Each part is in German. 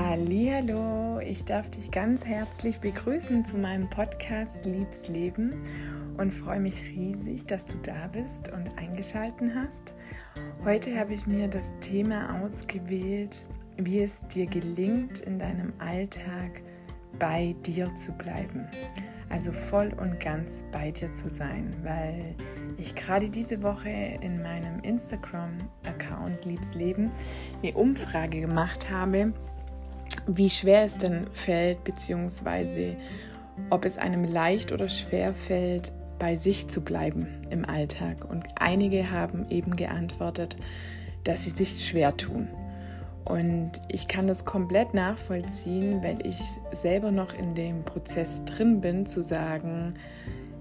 Hallo, ich darf dich ganz herzlich begrüßen zu meinem Podcast Liebs Leben und freue mich riesig, dass du da bist und eingeschalten hast. Heute habe ich mir das Thema ausgewählt, wie es dir gelingt, in deinem Alltag bei dir zu bleiben. Also voll und ganz bei dir zu sein, weil ich gerade diese Woche in meinem Instagram-Account Liebs Leben eine Umfrage gemacht habe, wie schwer es denn fällt, beziehungsweise ob es einem leicht oder schwer fällt, bei sich zu bleiben im Alltag. Und einige haben eben geantwortet, dass sie sich schwer tun. Und ich kann das komplett nachvollziehen, weil ich selber noch in dem Prozess drin bin, zu sagen,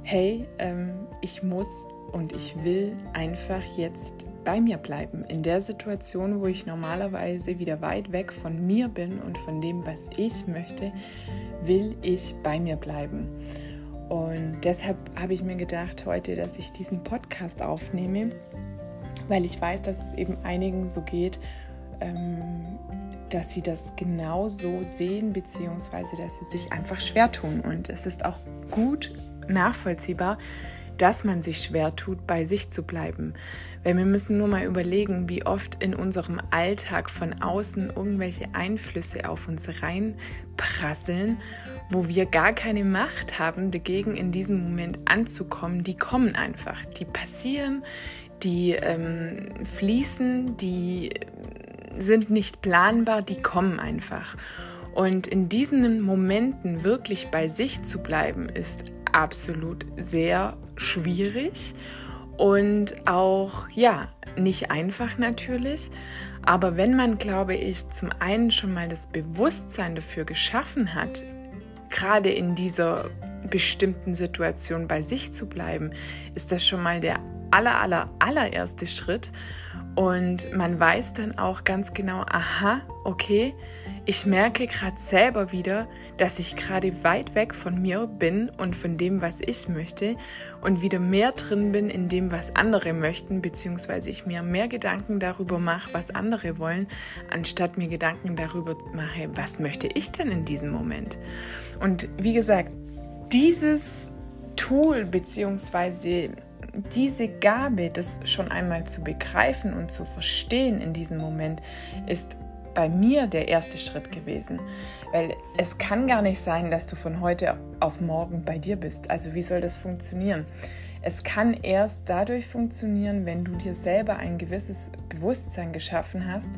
hey, ähm, ich muss und ich will einfach jetzt bei mir bleiben. In der Situation, wo ich normalerweise wieder weit weg von mir bin und von dem, was ich möchte, will ich bei mir bleiben. Und deshalb habe ich mir gedacht heute, dass ich diesen Podcast aufnehme, weil ich weiß, dass es eben einigen so geht, ähm, dass sie das genau so sehen, beziehungsweise dass sie sich einfach schwer tun. Und es ist auch gut nachvollziehbar, dass man sich schwer tut, bei sich zu bleiben. Weil wir müssen nur mal überlegen, wie oft in unserem Alltag von außen irgendwelche Einflüsse auf uns reinprasseln, wo wir gar keine Macht haben, dagegen in diesem Moment anzukommen. Die kommen einfach, die passieren, die ähm, fließen, die sind nicht planbar, die kommen einfach. Und in diesen Momenten wirklich bei sich zu bleiben, ist absolut sehr schwierig und auch, ja, nicht einfach natürlich. Aber wenn man, glaube ich, zum einen schon mal das Bewusstsein dafür geschaffen hat, gerade in dieser bestimmten Situation bei sich zu bleiben, ist das schon mal der aller, aller, allererste Schritt. Und man weiß dann auch ganz genau, aha, okay, ich merke gerade selber wieder, dass ich gerade weit weg von mir bin und von dem, was ich möchte und wieder mehr drin bin in dem, was andere möchten, beziehungsweise ich mir mehr Gedanken darüber mache, was andere wollen, anstatt mir Gedanken darüber mache, was möchte ich denn in diesem Moment. Und wie gesagt, dieses Tool beziehungsweise diese Gabe, das schon einmal zu begreifen und zu verstehen in diesem Moment, ist bei mir der erste Schritt gewesen. Weil es kann gar nicht sein, dass du von heute auf morgen bei dir bist. Also wie soll das funktionieren? Es kann erst dadurch funktionieren, wenn du dir selber ein gewisses Bewusstsein geschaffen hast.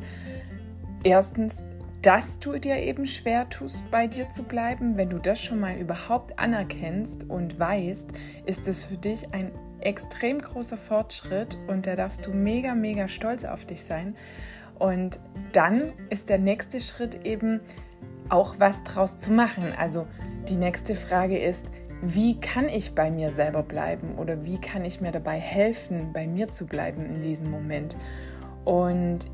Erstens, dass du dir eben schwer tust, bei dir zu bleiben. Wenn du das schon mal überhaupt anerkennst und weißt, ist es für dich ein extrem großer Fortschritt und da darfst du mega, mega stolz auf dich sein. Und dann ist der nächste Schritt eben auch was draus zu machen. Also die nächste Frage ist, wie kann ich bei mir selber bleiben oder wie kann ich mir dabei helfen, bei mir zu bleiben in diesem Moment? Und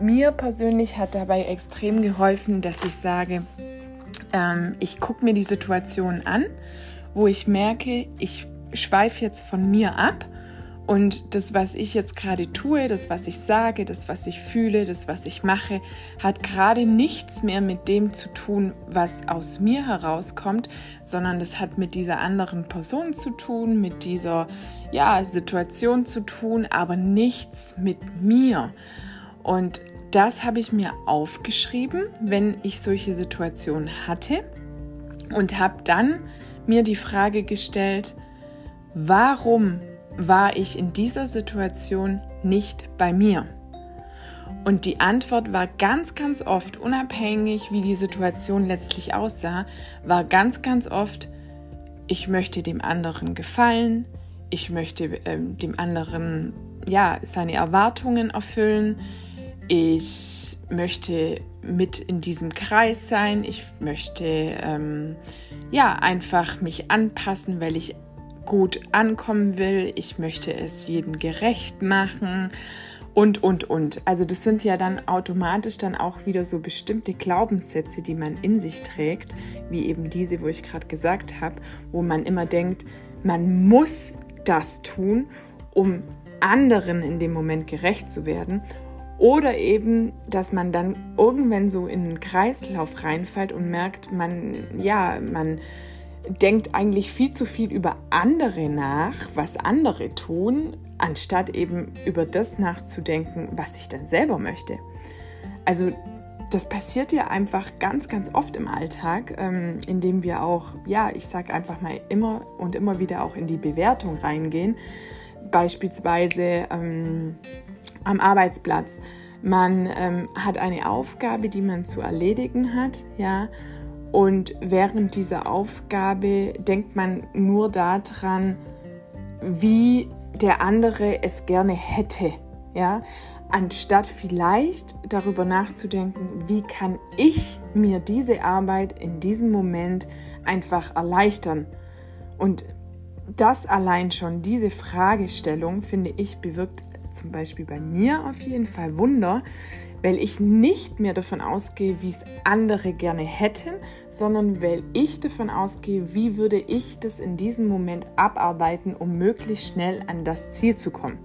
mir persönlich hat dabei extrem geholfen, dass ich sage, ähm, ich gucke mir die Situation an, wo ich merke, ich schweife jetzt von mir ab und das, was ich jetzt gerade tue, das, was ich sage, das, was ich fühle, das, was ich mache, hat gerade nichts mehr mit dem zu tun, was aus mir herauskommt, sondern das hat mit dieser anderen Person zu tun, mit dieser ja, Situation zu tun, aber nichts mit mir. Und das habe ich mir aufgeschrieben, wenn ich solche Situationen hatte und habe dann mir die Frage gestellt, warum war ich in dieser Situation nicht bei mir? Und die Antwort war ganz, ganz oft, unabhängig wie die Situation letztlich aussah, war ganz, ganz oft, ich möchte dem anderen gefallen, ich möchte ähm, dem anderen ja seine Erwartungen erfüllen, ich möchte mit in diesem Kreis sein, ich möchte ähm, ja einfach mich anpassen, weil ich gut ankommen will, ich möchte es jedem gerecht machen und, und, und. Also das sind ja dann automatisch dann auch wieder so bestimmte Glaubenssätze, die man in sich trägt, wie eben diese, wo ich gerade gesagt habe, wo man immer denkt, man muss das tun, um anderen in dem Moment gerecht zu werden. Oder eben, dass man dann irgendwann so in einen Kreislauf reinfällt und merkt, man, ja, man denkt eigentlich viel zu viel über andere nach, was andere tun, anstatt eben über das nachzudenken, was ich dann selber möchte. Also das passiert ja einfach ganz, ganz oft im Alltag, ähm, indem wir auch, ja, ich sage einfach mal immer und immer wieder auch in die Bewertung reingehen. Beispielsweise ähm, am Arbeitsplatz. Man ähm, hat eine Aufgabe, die man zu erledigen hat, ja, und während dieser Aufgabe denkt man nur daran, wie der andere es gerne hätte, ja, anstatt vielleicht darüber nachzudenken, wie kann ich mir diese Arbeit in diesem Moment einfach erleichtern. Und das allein schon, diese Fragestellung, finde ich, bewirkt zum Beispiel bei mir auf jeden Fall Wunder, weil ich nicht mehr davon ausgehe, wie es andere gerne hätten, sondern weil ich davon ausgehe, wie würde ich das in diesem Moment abarbeiten, um möglichst schnell an das Ziel zu kommen.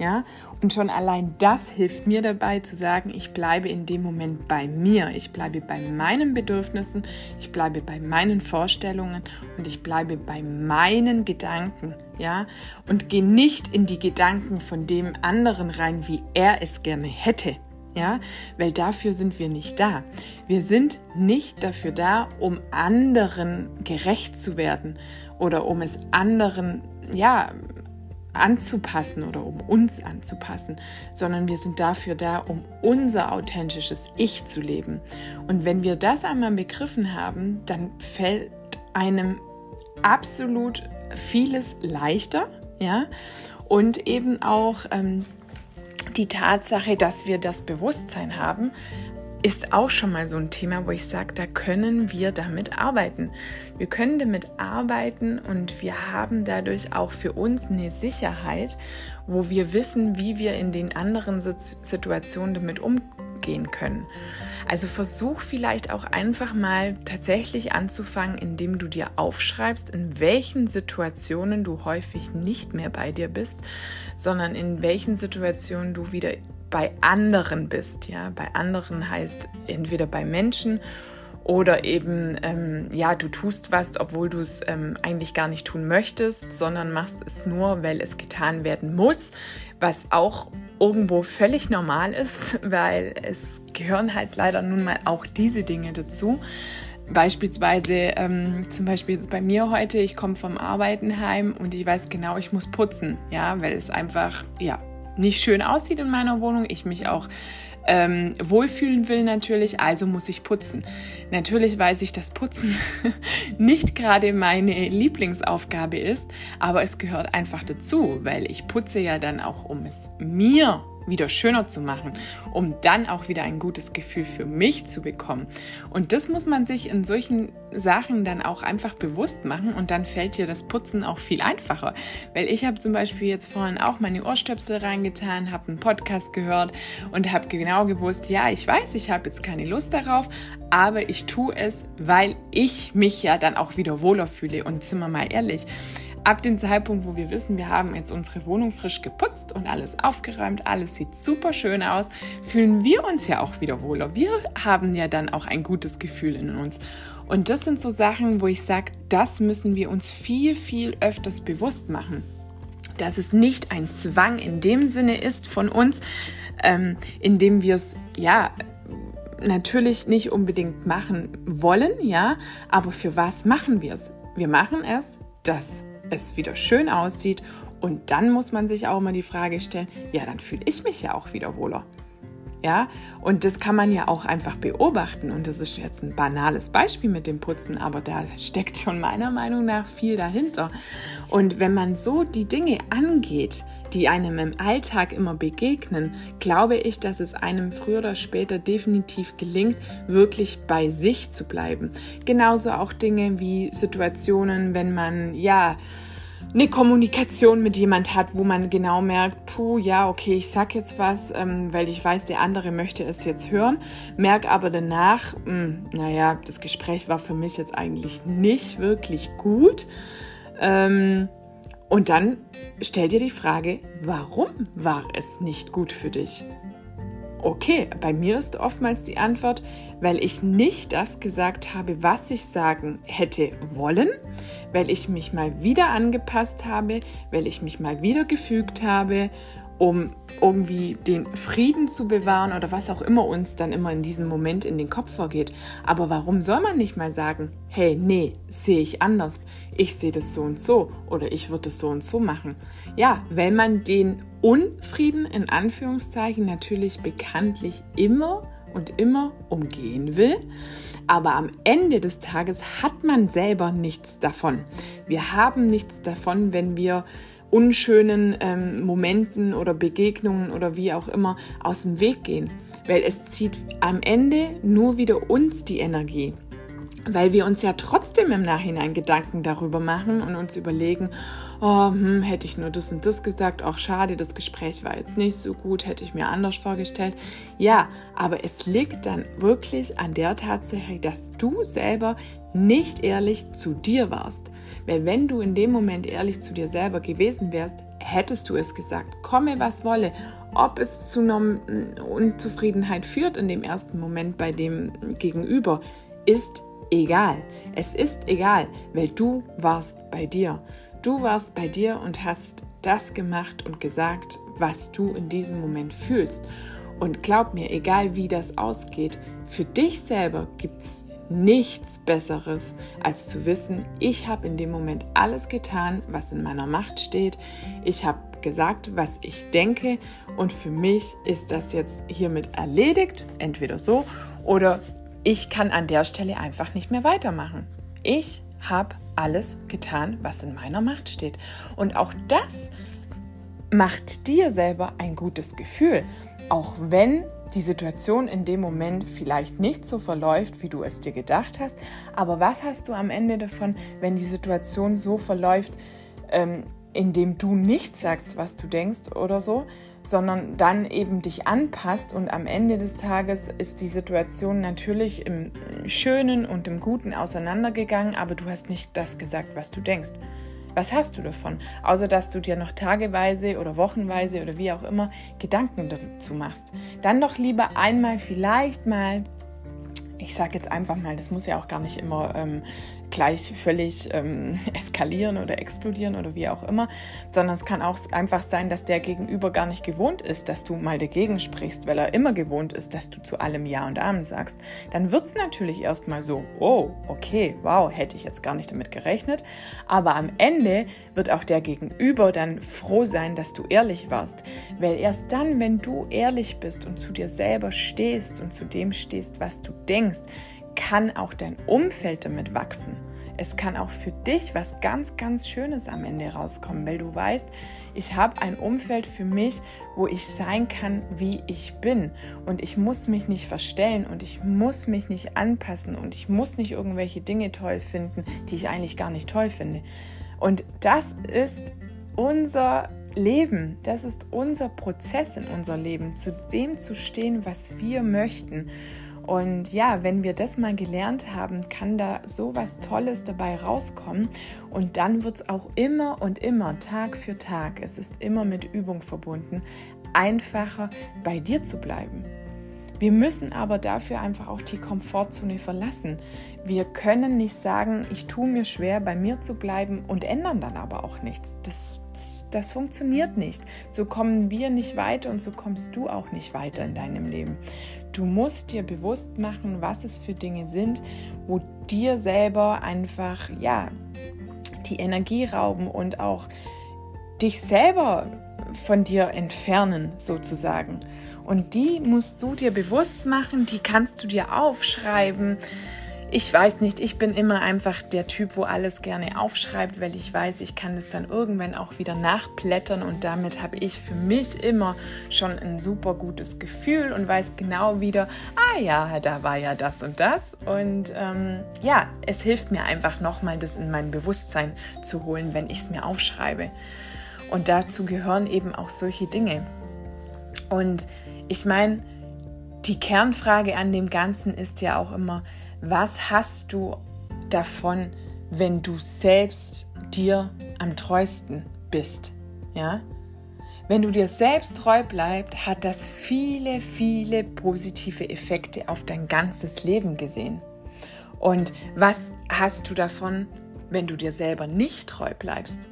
Ja, und schon allein das hilft mir dabei zu sagen, ich bleibe in dem Moment bei mir, ich bleibe bei meinen Bedürfnissen, ich bleibe bei meinen Vorstellungen und ich bleibe bei meinen Gedanken, ja, und gehe nicht in die Gedanken von dem anderen rein, wie er es gerne hätte. Ja, weil dafür sind wir nicht da. Wir sind nicht dafür da, um anderen gerecht zu werden oder um es anderen, ja, anzupassen oder um uns anzupassen, sondern wir sind dafür da, um unser authentisches Ich zu leben. Und wenn wir das einmal begriffen haben, dann fällt einem absolut vieles leichter, ja, und eben auch ähm, die Tatsache, dass wir das Bewusstsein haben, ist auch schon mal so ein Thema, wo ich sage, da können wir damit arbeiten. Wir können damit arbeiten und wir haben dadurch auch für uns eine Sicherheit, wo wir wissen, wie wir in den anderen Situationen damit umgehen können. Also versuch vielleicht auch einfach mal tatsächlich anzufangen, indem du dir aufschreibst, in welchen Situationen du häufig nicht mehr bei dir bist, sondern in welchen Situationen du wieder bei anderen bist. Ja, bei anderen heißt entweder bei Menschen oder eben, ähm, ja, du tust was, obwohl du es ähm, eigentlich gar nicht tun möchtest, sondern machst es nur, weil es getan werden muss, was auch irgendwo völlig normal ist, weil es gehören halt leider nun mal auch diese Dinge dazu. Beispielsweise, ähm, zum Beispiel jetzt bei mir heute, ich komme vom Arbeiten heim und ich weiß genau, ich muss putzen, ja, weil es einfach, ja, nicht schön aussieht in meiner Wohnung, ich mich auch ähm, wohlfühlen will natürlich, also muss ich putzen. Natürlich weiß ich, dass Putzen nicht gerade meine Lieblingsaufgabe ist, aber es gehört einfach dazu, weil ich putze ja dann auch, um es mir wieder schöner zu machen, um dann auch wieder ein gutes Gefühl für mich zu bekommen. Und das muss man sich in solchen Sachen dann auch einfach bewusst machen und dann fällt dir das Putzen auch viel einfacher. Weil ich habe zum Beispiel jetzt vorhin auch meine Ohrstöpsel reingetan, habe einen Podcast gehört und habe genau gewusst, ja, ich weiß, ich habe jetzt keine Lust darauf, aber ich tue es, weil ich mich ja dann auch wieder wohler fühle. Und sind wir mal ehrlich, ab dem Zeitpunkt, wo wir wissen, wir haben jetzt unsere Wohnung frisch geputzt und alles aufgeräumt, alles sieht super schön aus, fühlen wir uns ja auch wieder wohler. Wir haben ja dann auch ein gutes Gefühl in uns. Und das sind so Sachen, wo ich sage, das müssen wir uns viel, viel öfters bewusst machen. Dass es nicht ein Zwang in dem Sinne ist von uns, ähm, indem wir es, ja, natürlich nicht unbedingt machen wollen, ja, aber für was machen wir es? Wir machen es, dass es wieder schön aussieht. Und dann muss man sich auch mal die Frage stellen, ja, dann fühle ich mich ja auch wieder wohler. Ja, und das kann man ja auch einfach beobachten. Und das ist jetzt ein banales Beispiel mit dem Putzen, aber da steckt schon meiner Meinung nach viel dahinter. Und wenn man so die Dinge angeht, die einem im Alltag immer begegnen, glaube ich, dass es einem früher oder später definitiv gelingt, wirklich bei sich zu bleiben. Genauso auch Dinge wie Situationen, wenn man ja eine Kommunikation mit jemand hat, wo man genau merkt, puh, ja, okay, ich sag jetzt was, ähm, weil ich weiß, der andere möchte es jetzt hören, merke aber danach, mh, hm, naja, das Gespräch war für mich jetzt eigentlich nicht wirklich gut. Ähm, und dann stell dir die Frage, warum war es nicht gut für dich? Okay, bei mir ist oftmals die Antwort, weil ich nicht das gesagt habe, was ich sagen hätte wollen, weil ich mich mal wieder angepasst habe, weil ich mich mal wieder gefügt habe um irgendwie den Frieden zu bewahren oder was auch immer uns dann immer in diesem Moment in den Kopf vorgeht. Aber warum soll man nicht mal sagen, hey, nee, sehe ich anders, ich sehe das so und so oder ich würde es so und so machen. Ja, weil man den Unfrieden in Anführungszeichen natürlich bekanntlich immer und immer umgehen will. Aber am Ende des Tages hat man selber nichts davon. Wir haben nichts davon, wenn wir unschönen ähm, Momenten oder Begegnungen oder wie auch immer aus dem Weg gehen. Weil es zieht am Ende nur wieder uns die Energie. Weil wir uns ja trotzdem im Nachhinein Gedanken darüber machen und uns überlegen, oh, hm, hätte ich nur das und das gesagt, auch schade, das Gespräch war jetzt nicht so gut, hätte ich mir anders vorgestellt. Ja, aber es liegt dann wirklich an der Tatsache, dass du selber nicht ehrlich zu dir warst. Weil wenn du in dem Moment ehrlich zu dir selber gewesen wärst, hättest du es gesagt, komme was wolle. Ob es zu einer Unzufriedenheit führt in dem ersten Moment bei dem Gegenüber, ist egal. Es ist egal, weil du warst bei dir. Du warst bei dir und hast das gemacht und gesagt, was du in diesem Moment fühlst. Und glaub mir, egal wie das ausgeht, für dich selber gibt es nichts Besseres, als zu wissen, ich habe in dem Moment alles getan, was in meiner Macht steht. Ich habe gesagt, was ich denke und für mich ist das jetzt hiermit erledigt, entweder so oder ich kann an der Stelle einfach nicht mehr weitermachen. Ich habe alles getan, was in meiner Macht steht. Und auch das macht dir selber ein gutes Gefühl, auch wenn die Situation in dem Moment vielleicht nicht so verläuft, wie du es dir gedacht hast. Aber was hast du am Ende davon, wenn die Situation so verläuft, ähm, indem du nicht sagst, was du denkst oder so, sondern dann eben dich anpasst und am Ende des Tages ist die Situation natürlich im Schönen und im Guten auseinandergegangen, aber du hast nicht das gesagt, was du denkst. Was hast du davon? Außer dass du dir noch tageweise oder wochenweise oder wie auch immer Gedanken dazu machst. Dann doch lieber einmal vielleicht mal ich sage jetzt einfach mal, das muss ja auch gar nicht immer ähm, gleich völlig ähm, eskalieren oder explodieren oder wie auch immer, sondern es kann auch einfach sein, dass der Gegenüber gar nicht gewohnt ist, dass du mal dagegen sprichst, weil er immer gewohnt ist, dass du zu allem Ja und Amen sagst. Dann wird es natürlich erstmal so, oh, okay, wow, hätte ich jetzt gar nicht damit gerechnet. Aber am Ende wird auch der Gegenüber dann froh sein, dass du ehrlich warst. Weil erst dann, wenn du ehrlich bist und zu dir selber stehst und zu dem stehst, was du denkst, kann auch dein Umfeld damit wachsen. Es kann auch für dich was ganz, ganz Schönes am Ende rauskommen, weil du weißt, ich habe ein Umfeld für mich, wo ich sein kann, wie ich bin. Und ich muss mich nicht verstellen und ich muss mich nicht anpassen und ich muss nicht irgendwelche Dinge toll finden, die ich eigentlich gar nicht toll finde. Und das ist unser Leben, das ist unser Prozess in unser Leben, zu dem zu stehen, was wir möchten. Und ja, wenn wir das mal gelernt haben, kann da so was Tolles dabei rauskommen. Und dann wird es auch immer und immer, Tag für Tag, es ist immer mit Übung verbunden, einfacher bei dir zu bleiben. Wir müssen aber dafür einfach auch die Komfortzone verlassen. Wir können nicht sagen, ich tue mir schwer, bei mir zu bleiben und ändern dann aber auch nichts. Das, das, das, funktioniert nicht. So kommen wir nicht weiter und so kommst du auch nicht weiter in deinem Leben. Du musst dir bewusst machen, was es für Dinge sind, wo dir selber einfach, ja, die Energie rauben und auch dich selber von dir entfernen, sozusagen. Und die musst du dir bewusst machen, die kannst du dir aufschreiben. Ich weiß nicht, ich bin immer einfach der Typ, wo alles gerne aufschreibt, weil ich weiß, ich kann es dann irgendwann auch wieder nachblättern und damit habe ich für mich immer schon ein super gutes Gefühl und weiß genau wieder, ah ja, da war ja das und das. Und ähm, ja, es hilft mir einfach nochmal, das in mein Bewusstsein zu holen, wenn ich es mir aufschreibe. Und dazu gehören eben auch solche Dinge. Und ich meine, die Kernfrage an dem Ganzen ist ja auch immer, was hast du davon, wenn du selbst dir am treuesten bist? Ja? Wenn du dir selbst treu bleibst, hat das viele, viele positive Effekte auf dein ganzes Leben gesehen. Und was hast du davon, wenn du dir selber nicht treu bleibst?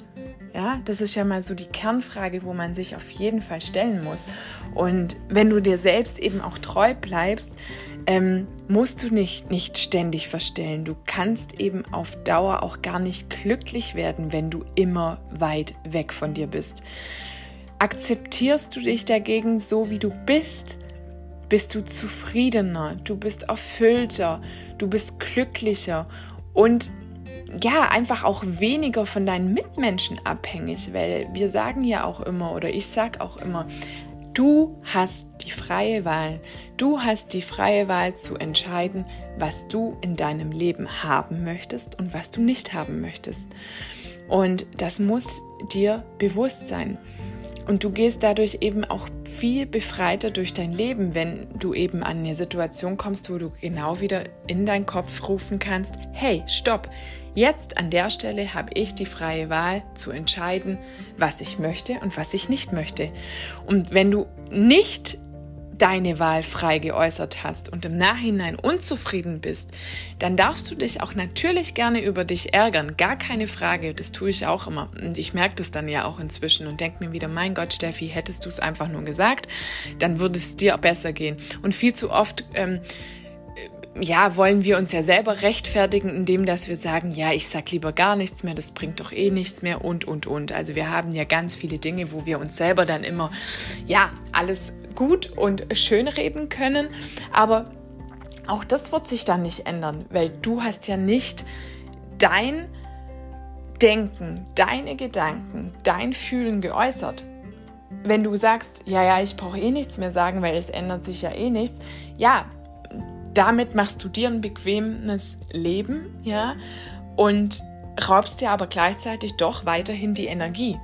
Ja, das ist ja mal so die Kernfrage, wo man sich auf jeden Fall stellen muss. Und wenn du dir selbst eben auch treu bleibst, ähm, musst du nicht, nicht ständig verstellen. Du kannst eben auf Dauer auch gar nicht glücklich werden, wenn du immer weit weg von dir bist. Akzeptierst du dich dagegen so, wie du bist, bist du zufriedener, du bist erfüllter, du bist glücklicher und ja, einfach auch weniger von deinen Mitmenschen abhängig, weil wir sagen ja auch immer oder ich sag auch immer, du hast die freie Wahl. Du hast die freie Wahl zu entscheiden, was du in deinem Leben haben möchtest und was du nicht haben möchtest. Und das muss dir bewusst sein. Und du gehst dadurch eben auch viel befreiter durch dein Leben, wenn du eben an eine Situation kommst, wo du genau wieder in deinen Kopf rufen kannst, hey, stopp, jetzt an der Stelle habe ich die freie Wahl zu entscheiden, was ich möchte und was ich nicht möchte. Und wenn du nicht deine Wahl frei geäußert hast und im Nachhinein unzufrieden bist, dann darfst du dich auch natürlich gerne über dich ärgern. Gar keine Frage, das tue ich auch immer. Und ich merke das dann ja auch inzwischen und denke mir wieder, mein Gott, Steffi, hättest du es einfach nur gesagt, dann würde es dir besser gehen. Und viel zu oft ähm, ja, wollen wir uns ja selber rechtfertigen, indem dass wir sagen, ja, ich sag lieber gar nichts mehr, das bringt doch eh nichts mehr und und und. Also wir haben ja ganz viele Dinge, wo wir uns selber dann immer ja, alles gut und schön reden können, aber auch das wird sich dann nicht ändern, weil du hast ja nicht dein Denken, deine Gedanken, dein Fühlen geäußert. Wenn du sagst, ja, ja, ich brauche eh nichts mehr sagen, weil es ändert sich ja eh nichts, ja, damit machst du dir ein bequemes Leben, ja, und raubst dir aber gleichzeitig doch weiterhin die Energie.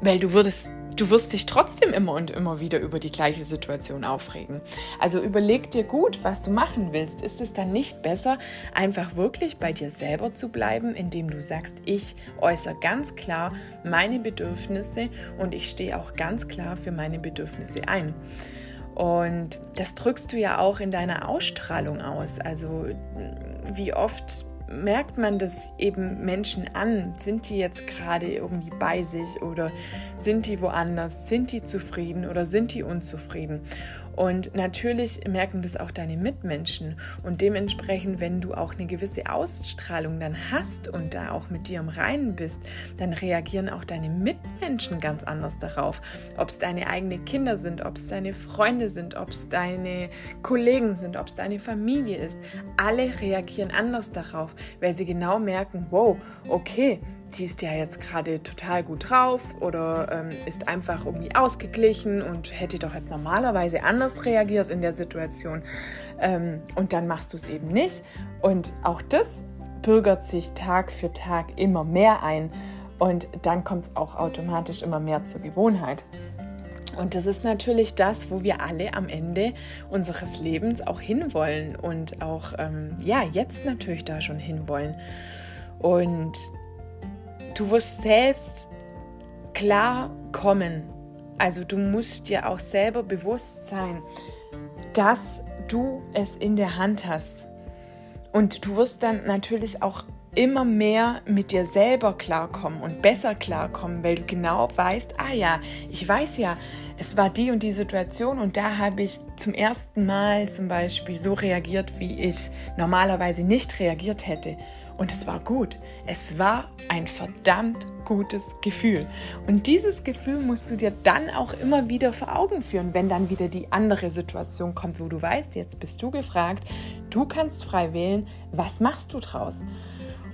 Weil du würdest, du wirst dich trotzdem immer und immer wieder über die gleiche Situation aufregen. Also überleg dir gut, was du machen willst. Ist es dann nicht besser, einfach wirklich bei dir selber zu bleiben, indem du sagst, ich äußere ganz klar meine Bedürfnisse und ich stehe auch ganz klar für meine Bedürfnisse ein. Und das drückst du ja auch in deiner Ausstrahlung aus. Also wie oft merkt man das eben Menschen an? Sind die jetzt gerade irgendwie bei sich oder sind die woanders? Sind die zufrieden oder sind die unzufrieden? Und natürlich merken das auch deine Mitmenschen. Und dementsprechend, wenn du auch eine gewisse Ausstrahlung dann hast und da auch mit dir im Reinen bist, dann reagieren auch deine Mitmenschen ganz anders darauf. Ob es deine eigenen Kinder sind, ob es deine Freunde sind, ob es deine Kollegen sind, ob es deine Familie ist. Alle reagieren anders darauf, weil sie genau merken, wow, okay, die ist ja jetzt gerade total gut drauf oder ähm, ist einfach irgendwie ausgeglichen und hätte doch jetzt normalerweise anders reagiert in der Situation. Ähm, und dann machst du es eben nicht. Und auch das bürgert sich Tag für Tag immer mehr ein. Und dann kommt es auch automatisch immer mehr zur Gewohnheit. Und das ist natürlich das, wo wir alle am Ende unseres Lebens auch hinwollen und auch ähm, ja jetzt natürlich da schon hinwollen. Und du wirst selbst klar kommen. Also du musst dir auch selber bewusst sein, dass du es in der Hand hast. Und du wirst dann natürlich auch immer mehr mit dir selber klarkommen und besser klarkommen, weil du genau weißt, ah ja, ich weiß ja, es war die und die Situation und da habe ich zum ersten Mal zum Beispiel so reagiert, wie ich normalerweise nicht reagiert hätte. Und es war gut. Es war ein verdammt gutes Gefühl. Und dieses Gefühl musst du dir dann auch immer wieder vor Augen führen, wenn dann wieder die andere Situation kommt, wo du weißt, jetzt bist du gefragt, du kannst frei wählen, was machst du draus?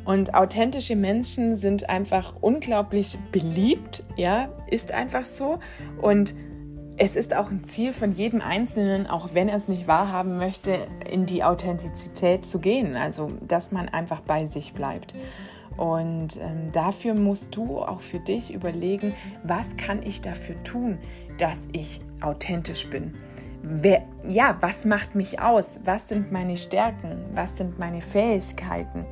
Und authentische Menschen sind einfach unglaublich beliebt, ja, ist einfach so. Und es ist auch ein Ziel von jedem Einzelnen, auch wenn er es nicht wahrhaben möchte, in die Authentizität zu gehen. Also, dass man einfach bei sich bleibt. Und ähm, dafür musst du auch für dich überlegen, was kann ich dafür tun, dass ich authentisch bin. Wer, ja, was macht mich aus? Was sind meine Stärken? Was sind meine Fähigkeiten?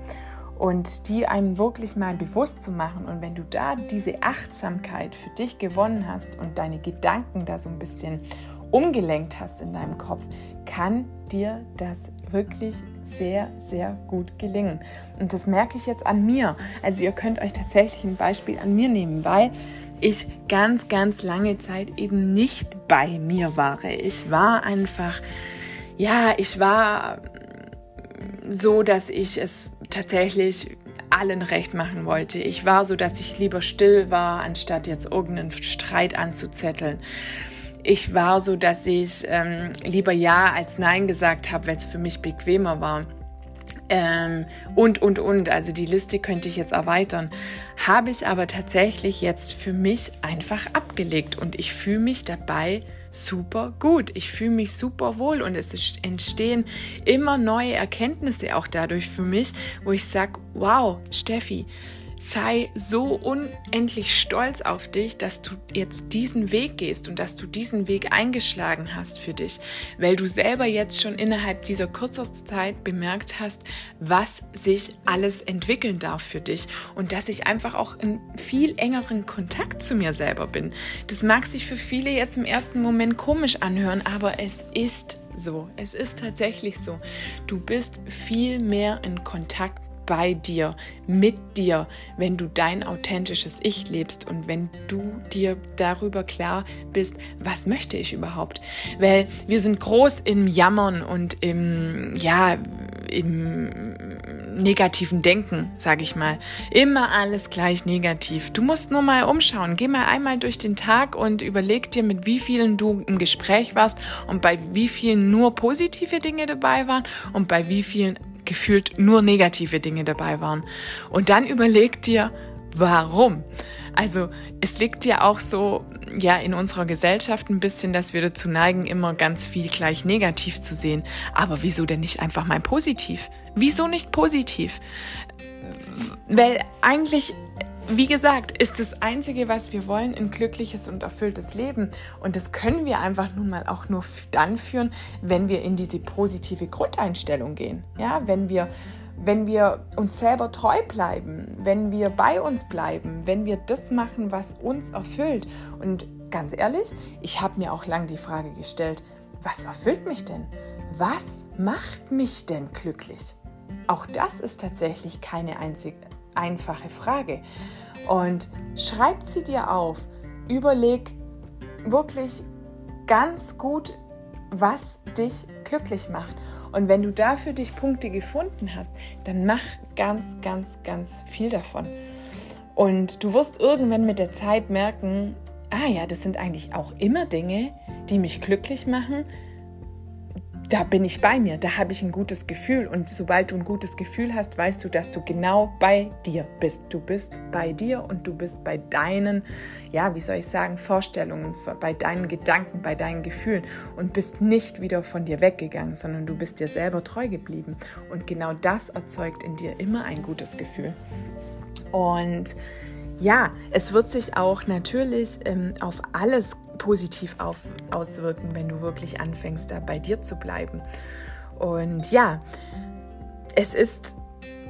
Und die einem wirklich mal bewusst zu machen. Und wenn du da diese Achtsamkeit für dich gewonnen hast und deine Gedanken da so ein bisschen umgelenkt hast in deinem Kopf, kann dir das wirklich sehr, sehr gut gelingen. Und das merke ich jetzt an mir. Also ihr könnt euch tatsächlich ein Beispiel an mir nehmen, weil ich ganz, ganz lange Zeit eben nicht bei mir war. Ich war einfach, ja, ich war so, dass ich es tatsächlich allen recht machen wollte. Ich war so, dass ich lieber still war, anstatt jetzt irgendeinen Streit anzuzetteln. Ich war so, dass ich ähm, lieber Ja als Nein gesagt habe, weil es für mich bequemer war. Ähm, und, und, und. Also die Liste könnte ich jetzt erweitern. Habe ich aber tatsächlich jetzt für mich einfach abgelegt und ich fühle mich dabei super gut. Ich fühle mich super wohl und es entstehen immer neue Erkenntnisse auch dadurch für mich, wo ich sage, wow, Steffi, sei so unendlich stolz auf dich, dass du jetzt diesen Weg gehst und dass du diesen Weg eingeschlagen hast für dich, weil du selber jetzt schon innerhalb dieser kurzen Zeit bemerkt hast, was sich alles entwickeln darf für dich und dass ich einfach auch in viel engeren Kontakt zu mir selber bin. Das mag sich für viele jetzt im ersten Moment komisch anhören, aber es ist so. Es ist tatsächlich so. Du bist viel mehr in Kontakt bei dir, mit dir, wenn du dein authentisches Ich lebst und wenn du dir darüber klar bist, was möchte ich überhaupt? Weil wir sind groß im Jammern und im, ja, im negativen Denken, sage ich mal. Immer alles gleich negativ. Du musst nur mal umschauen. Geh mal einmal durch den Tag und überleg dir, mit wie vielen du im Gespräch warst und bei wie vielen nur positive Dinge dabei waren und bei wie vielen gefühlt nur negative Dinge dabei waren. Und dann überleg dir, warum? Also es liegt ja auch so ja in unserer Gesellschaft ein bisschen, dass wir dazu neigen, immer ganz viel gleich negativ zu sehen. Aber wieso denn nicht einfach mal positiv? Wieso nicht positiv? Weil eigentlich wie gesagt, ist das Einzige, was wir wollen, ein glückliches und erfülltes Leben. Und das können wir einfach nun mal auch nur dann führen, wenn wir in diese positive Grundeinstellung gehen. Ja, wenn wir, wenn wir uns selber treu bleiben, wenn wir bei uns bleiben, wenn wir das machen, was uns erfüllt. Und ganz ehrlich, ich habe mir auch lange die Frage gestellt, was erfüllt mich denn? Was macht mich denn glücklich? Auch das ist tatsächlich keine einzige einfache Frage. Und schreib sie dir auf. Überleg wirklich ganz gut, was dich glücklich macht. Und wenn du da für dich Punkte gefunden hast, dann mach ganz, ganz, ganz viel davon. Und du wirst irgendwann mit der Zeit merken, ah ja, das sind eigentlich auch immer Dinge, die mich glücklich machen, da bin ich bei mir, da habe ich ein gutes Gefühl. Und sobald du ein gutes Gefühl hast, weißt du, dass du genau bei dir bist. Du bist bei dir und du bist bei deinen, ja, wie soll ich sagen, Vorstellungen, bei deinen Gedanken, bei deinen Gefühlen und bist nicht wieder von dir weggegangen, sondern du bist dir selber treu geblieben. Und genau das erzeugt in dir immer ein gutes Gefühl. Und ja, es wird sich auch natürlich ähm, auf alles positiv auf, auswirken, wenn du wirklich anfängst, da bei dir zu bleiben. Und ja, es ist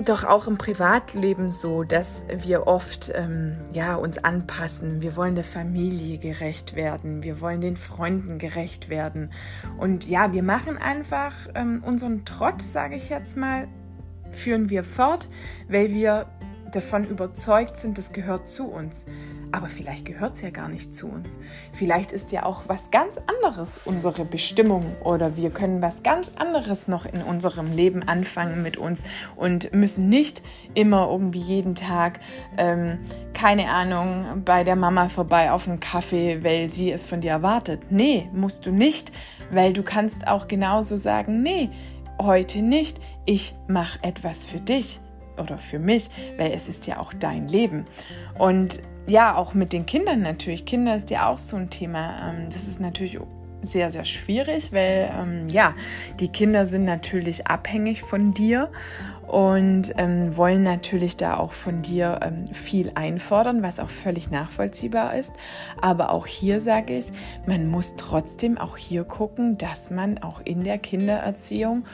doch auch im Privatleben so, dass wir oft ähm, ja, uns anpassen. Wir wollen der Familie gerecht werden, wir wollen den Freunden gerecht werden. Und ja, wir machen einfach ähm, unseren Trott, sage ich jetzt mal, führen wir fort, weil wir davon überzeugt sind, das gehört zu uns. Aber vielleicht gehört es ja gar nicht zu uns. Vielleicht ist ja auch was ganz anderes unsere Bestimmung oder wir können was ganz anderes noch in unserem Leben anfangen mit uns und müssen nicht immer irgendwie jeden Tag, ähm, keine Ahnung, bei der Mama vorbei auf einen Kaffee, weil sie es von dir erwartet. Nee, musst du nicht, weil du kannst auch genauso sagen, nee, heute nicht. Ich mache etwas für dich oder für mich, weil es ist ja auch dein Leben. Und ja, auch mit den Kindern natürlich. Kinder ist ja auch so ein Thema. Ähm, das ist natürlich sehr, sehr schwierig, weil ähm, ja, die Kinder sind natürlich abhängig von dir und ähm, wollen natürlich da auch von dir ähm, viel einfordern, was auch völlig nachvollziehbar ist. Aber auch hier sage ich, man muss trotzdem auch hier gucken, dass man auch in der Kindererziehung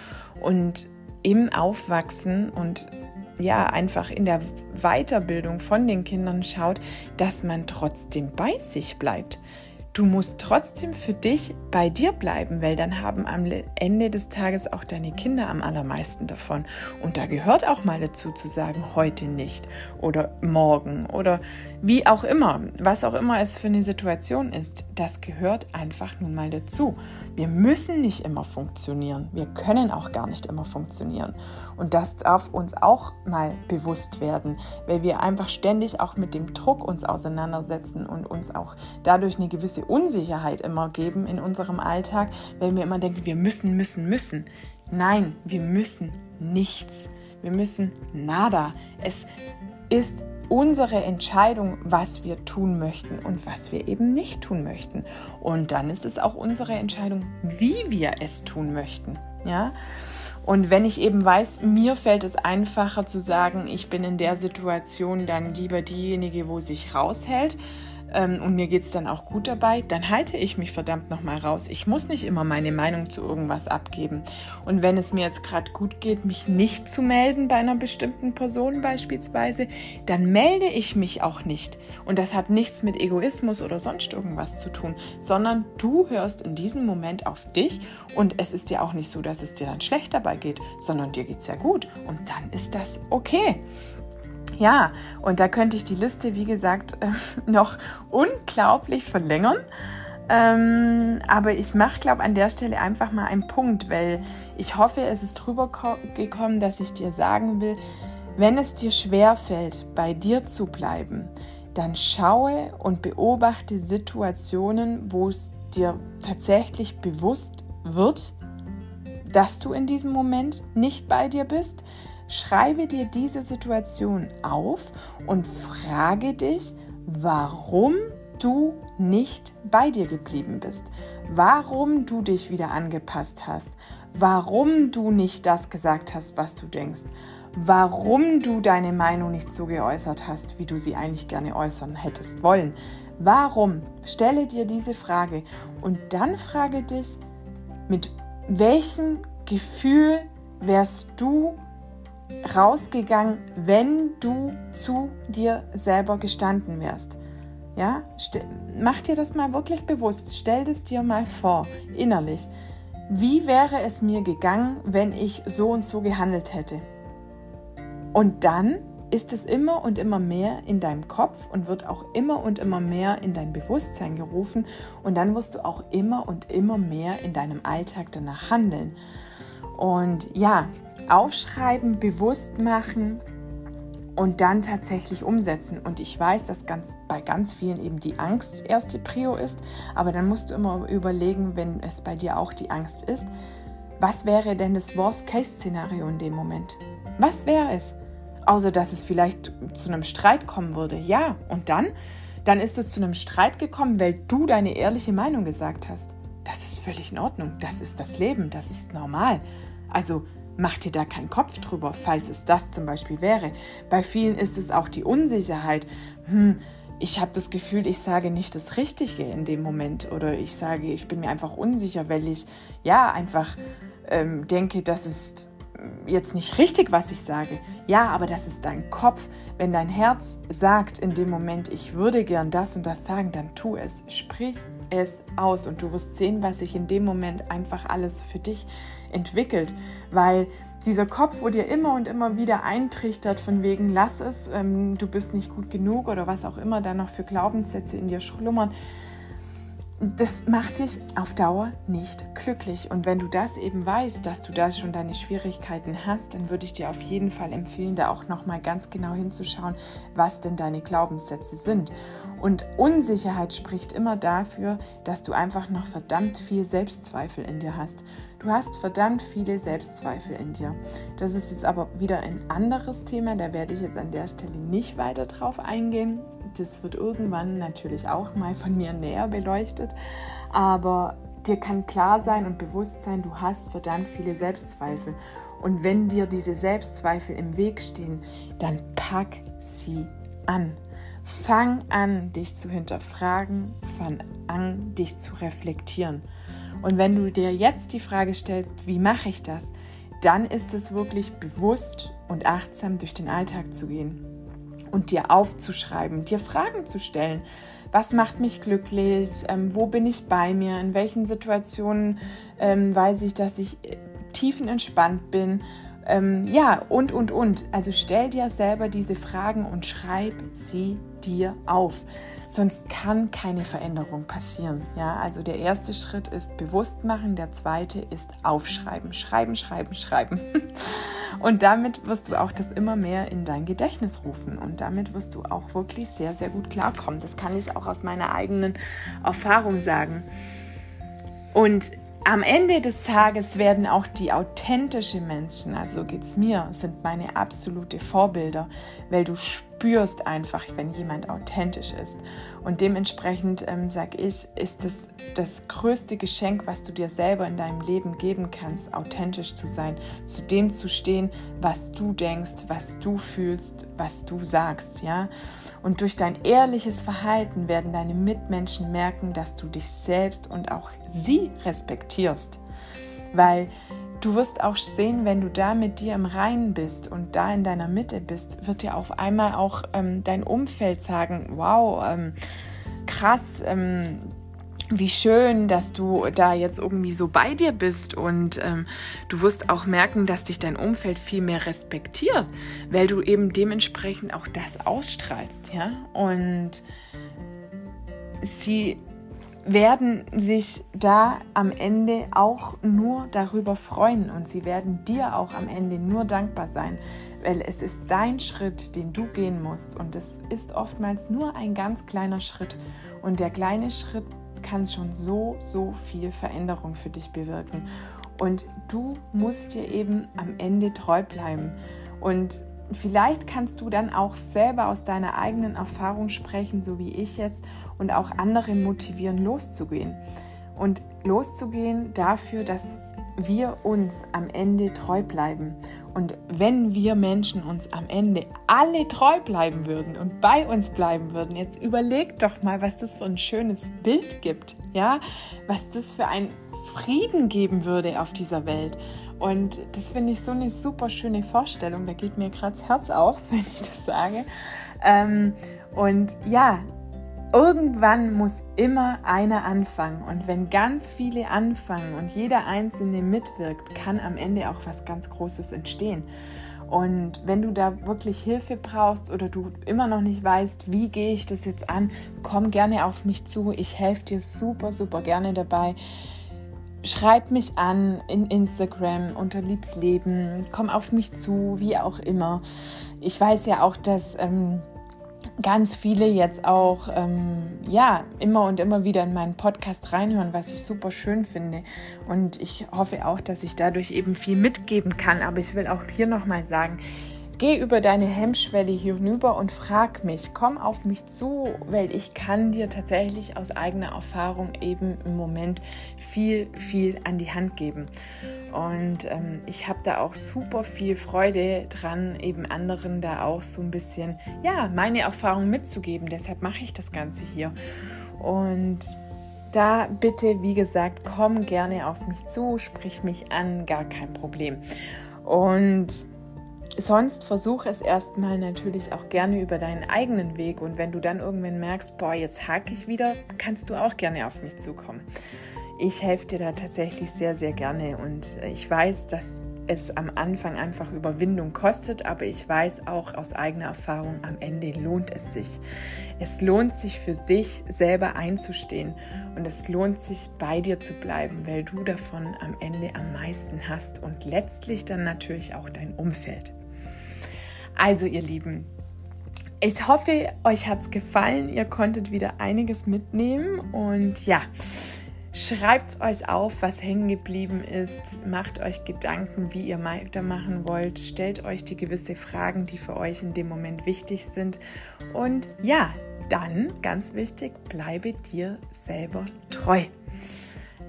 und im Aufwachsen und ja einfach in der Weiterbildung von den Kindern schaut, dass man trotzdem bei sich bleibt. Du musst trotzdem für dich bei dir bleiben, weil dann haben am Ende des Tages auch deine Kinder am allermeisten davon. Und da gehört auch mal dazu zu sagen, heute nicht oder morgen oder wie auch immer, was auch immer es für eine Situation ist. Das gehört einfach nun mal dazu. Wir müssen nicht immer funktionieren. Wir können auch gar nicht immer funktionieren. Und das darf uns auch mal bewusst werden, weil wir einfach ständig auch mit dem Druck uns auseinandersetzen und uns auch dadurch eine gewisse Unsicherheit immer geben in unserem Alltag, weil wir immer denken, wir müssen, müssen, müssen. Nein, wir müssen nichts. Wir müssen nada. Es ist unsere Entscheidung, was wir tun möchten und was wir eben nicht tun möchten. Und dann ist es auch unsere Entscheidung, wie wir es tun möchten. Ja? Und wenn ich eben weiß, mir fällt es einfacher zu sagen, ich bin in der Situation dann lieber diejenige, wo sich raushält, ähm, und mir geht es dann auch gut dabei, dann halte ich mich verdammt nochmal raus. Ich muss nicht immer meine Meinung zu irgendwas abgeben. Und wenn es mir jetzt gerade gut geht, mich nicht zu melden bei einer bestimmten Person beispielsweise, dann melde ich mich auch nicht. Und das hat nichts mit Egoismus oder sonst irgendwas zu tun, sondern du hörst in diesem Moment auf dich und es ist dir auch nicht so, dass es dir dann schlecht dabei geht, sondern dir geht es ja gut. Und dann ist das okay. Ja, und da könnte ich die Liste, wie gesagt, äh, noch unglaublich verlängern. Ähm, aber ich mache, glaube an der Stelle einfach mal einen Punkt, weil ich hoffe, es ist drüber gekommen, dass ich dir sagen will, wenn es dir schwer fällt, bei dir zu bleiben, dann schaue und beobachte Situationen, wo es dir tatsächlich bewusst wird, dass du in diesem Moment nicht bei dir bist, Schreibe dir diese Situation auf und frage dich, warum du nicht bei dir geblieben bist, warum du dich wieder angepasst hast, warum du nicht das gesagt hast, was du denkst, warum du deine Meinung nicht so geäußert hast, wie du sie eigentlich gerne äußern hättest wollen. Warum? Stelle dir diese Frage und dann frage dich, mit welchem Gefühl wärst du rausgegangen, wenn du zu dir selber gestanden wärst. Ja, mach dir das mal wirklich bewusst. Stell es dir mal vor, innerlich. Wie wäre es mir gegangen, wenn ich so und so gehandelt hätte? Und dann ist es immer und immer mehr in deinem Kopf und wird auch immer und immer mehr in dein Bewusstsein gerufen und dann wirst du auch immer und immer mehr in deinem Alltag danach handeln. Und ja, aufschreiben, bewusst machen und dann tatsächlich umsetzen. Und ich weiß, dass ganz, bei ganz vielen eben die Angst erste Prio ist, aber dann musst du immer überlegen, wenn es bei dir auch die Angst ist, was wäre denn das Worst-Case-Szenario in dem Moment? Was wäre es? Außer dass es vielleicht zu einem Streit kommen würde. Ja, und dann? Dann ist es zu einem Streit gekommen, weil du deine ehrliche Meinung gesagt hast. Das ist völlig in Ordnung. Das ist das Leben. Das ist normal. Also Mach dir da keinen Kopf drüber, falls es das zum Beispiel wäre. Bei vielen ist es auch die Unsicherheit. Hm, ich habe das Gefühl, ich sage nicht das Richtige in dem Moment oder ich sage, ich bin mir einfach unsicher, weil ich ja einfach ähm, denke, das ist jetzt nicht richtig, was ich sage. Ja, aber das ist dein Kopf. Wenn dein Herz sagt in dem Moment, ich würde gern das und das sagen, dann tu es. Sprich es aus und du wirst sehen, was sich in dem Moment einfach alles für dich entwickelt, weil dieser Kopf, wo dir immer und immer wieder eintrichtert von wegen, lass es, ähm, du bist nicht gut genug oder was auch immer da noch für Glaubenssätze in dir schlummern, das macht dich auf Dauer nicht glücklich. Und wenn du das eben weißt, dass du da schon deine Schwierigkeiten hast, dann würde ich dir auf jeden Fall empfehlen, da auch nochmal ganz genau hinzuschauen, was denn deine Glaubenssätze sind. Und Unsicherheit spricht immer dafür, dass du einfach noch verdammt viel Selbstzweifel in dir hast. Du hast verdammt viele Selbstzweifel in dir. Das ist jetzt aber wieder ein anderes Thema, da werde ich jetzt an der Stelle nicht weiter drauf eingehen das wird irgendwann natürlich auch mal von mir näher beleuchtet. Aber dir kann klar sein und bewusst sein, du hast verdammt viele Selbstzweifel. Und wenn dir diese Selbstzweifel im Weg stehen, dann pack sie an. Fang an, dich zu hinterfragen, fang an, dich zu reflektieren. Und wenn du dir jetzt die Frage stellst, wie mache ich das, dann ist es wirklich bewusst und achtsam durch den Alltag zu gehen und dir aufzuschreiben, dir Fragen zu stellen. Was macht mich glücklich? Ähm, wo bin ich bei mir? In welchen Situationen ähm, weiß ich, dass ich äh, tiefenentspannt bin? Ähm, ja, und, und, und. Also stell dir selber diese Fragen und schreib sie dir auf. Sonst kann keine Veränderung passieren. Ja, also der erste Schritt ist bewusst machen, der zweite ist aufschreiben. Schreiben, schreiben, schreiben. Und damit wirst du auch das immer mehr in dein Gedächtnis rufen. Und damit wirst du auch wirklich sehr, sehr gut klarkommen. Das kann ich auch aus meiner eigenen Erfahrung sagen. Und am Ende des Tages werden auch die authentischen Menschen, also geht es mir, sind meine absolute Vorbilder, weil du spürst einfach, wenn jemand authentisch ist. Und dementsprechend ähm, sage ich, ist es das, das größte Geschenk, was du dir selber in deinem Leben geben kannst, authentisch zu sein, zu dem zu stehen, was du denkst, was du fühlst, was du sagst, ja. Und durch dein ehrliches Verhalten werden deine Mitmenschen merken, dass du dich selbst und auch sie respektierst. Weil du wirst auch sehen, wenn du da mit dir im Reinen bist und da in deiner Mitte bist, wird dir auf einmal auch ähm, dein Umfeld sagen, wow, ähm, krass, ähm, wie schön, dass du da jetzt irgendwie so bei dir bist und ähm, du wirst auch merken, dass dich dein Umfeld viel mehr respektiert, weil du eben dementsprechend auch das ausstrahlst, ja. Und sie werden sich da am Ende auch nur darüber freuen und sie werden dir auch am Ende nur dankbar sein, weil es ist dein Schritt, den du gehen musst und es ist oftmals nur ein ganz kleiner Schritt und der kleine Schritt kann schon so, so viel Veränderung für dich bewirken. Und du musst dir eben am Ende treu bleiben. Und vielleicht kannst du dann auch selber aus deiner eigenen Erfahrung sprechen, so wie ich jetzt, und auch andere motivieren, loszugehen. Und loszugehen dafür, dass wir uns am Ende treu bleiben. Und wenn wir Menschen uns am Ende alle treu bleiben würden und bei uns bleiben würden, jetzt überleg doch mal, was das für ein schönes Bild gibt, ja, was das für ein Frieden geben würde auf dieser Welt. Und das finde ich so eine super schöne Vorstellung. Da geht mir gerade das Herz auf, wenn ich das sage. Ähm, und ja, Irgendwann muss immer einer anfangen und wenn ganz viele anfangen und jeder einzelne mitwirkt, kann am Ende auch was ganz Großes entstehen. Und wenn du da wirklich Hilfe brauchst oder du immer noch nicht weißt, wie gehe ich das jetzt an, komm gerne auf mich zu. Ich helfe dir super, super gerne dabei. Schreib mich an in Instagram unter Liebsleben, komm auf mich zu, wie auch immer. Ich weiß ja auch, dass ähm, ganz viele jetzt auch ähm, ja immer und immer wieder in meinen Podcast reinhören, was ich super schön finde. Und ich hoffe auch, dass ich dadurch eben viel mitgeben kann. Aber ich will auch hier nochmal sagen, Geh über deine Hemmschwelle hier hinüber und frag mich, komm auf mich zu, weil ich kann dir tatsächlich aus eigener Erfahrung eben im Moment viel, viel an die Hand geben. Und ähm, ich habe da auch super viel Freude dran, eben anderen da auch so ein bisschen, ja, meine Erfahrung mitzugeben. Deshalb mache ich das Ganze hier. Und da bitte, wie gesagt, komm gerne auf mich zu, sprich mich an, gar kein Problem. Und Sonst versuche es erstmal natürlich auch gerne über deinen eigenen Weg und wenn du dann irgendwann merkst, boah, jetzt hake ich wieder, kannst du auch gerne auf mich zukommen. Ich helfe dir da tatsächlich sehr, sehr gerne und ich weiß, dass es am Anfang einfach Überwindung kostet, aber ich weiß auch aus eigener Erfahrung, am Ende lohnt es sich. Es lohnt sich für sich selber einzustehen und es lohnt sich bei dir zu bleiben, weil du davon am Ende am meisten hast und letztlich dann natürlich auch dein Umfeld. Also ihr Lieben, ich hoffe, euch hat es gefallen. Ihr konntet wieder einiges mitnehmen und ja. Schreibt euch auf, was hängen geblieben ist. Macht euch Gedanken, wie ihr weitermachen wollt. Stellt euch die gewisse Fragen, die für euch in dem Moment wichtig sind. Und ja, dann, ganz wichtig, bleibe dir selber treu.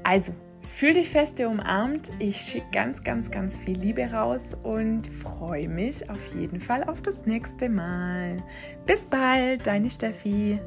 Also, fühl dich feste umarmt. Ich schicke ganz, ganz, ganz viel Liebe raus und freue mich auf jeden Fall auf das nächste Mal. Bis bald, deine Steffi.